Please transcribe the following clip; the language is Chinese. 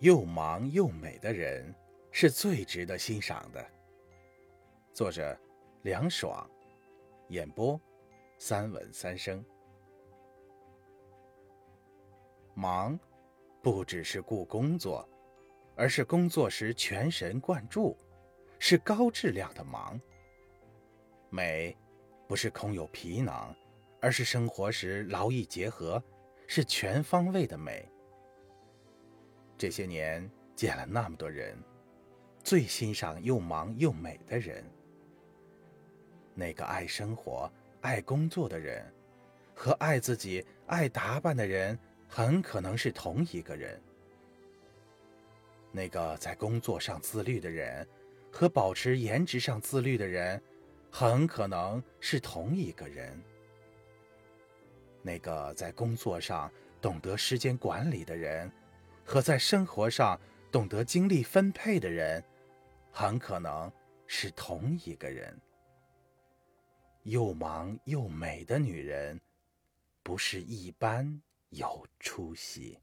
又忙又美的人是最值得欣赏的。作者：凉爽，演播：三吻三生。忙，不只是顾工作，而是工作时全神贯注，是高质量的忙。美，不是空有皮囊，而是生活时劳逸结合，是全方位的美。这些年见了那么多人，最欣赏又忙又美的人。那个爱生活、爱工作的人，和爱自己、爱打扮的人，很可能是同一个人。那个在工作上自律的人，和保持颜值上自律的人，很可能是同一个人。那个在工作上懂得时间管理的人，和在生活上懂得精力分配的人，很可能是同一个人。又忙又美的女人，不是一般有出息。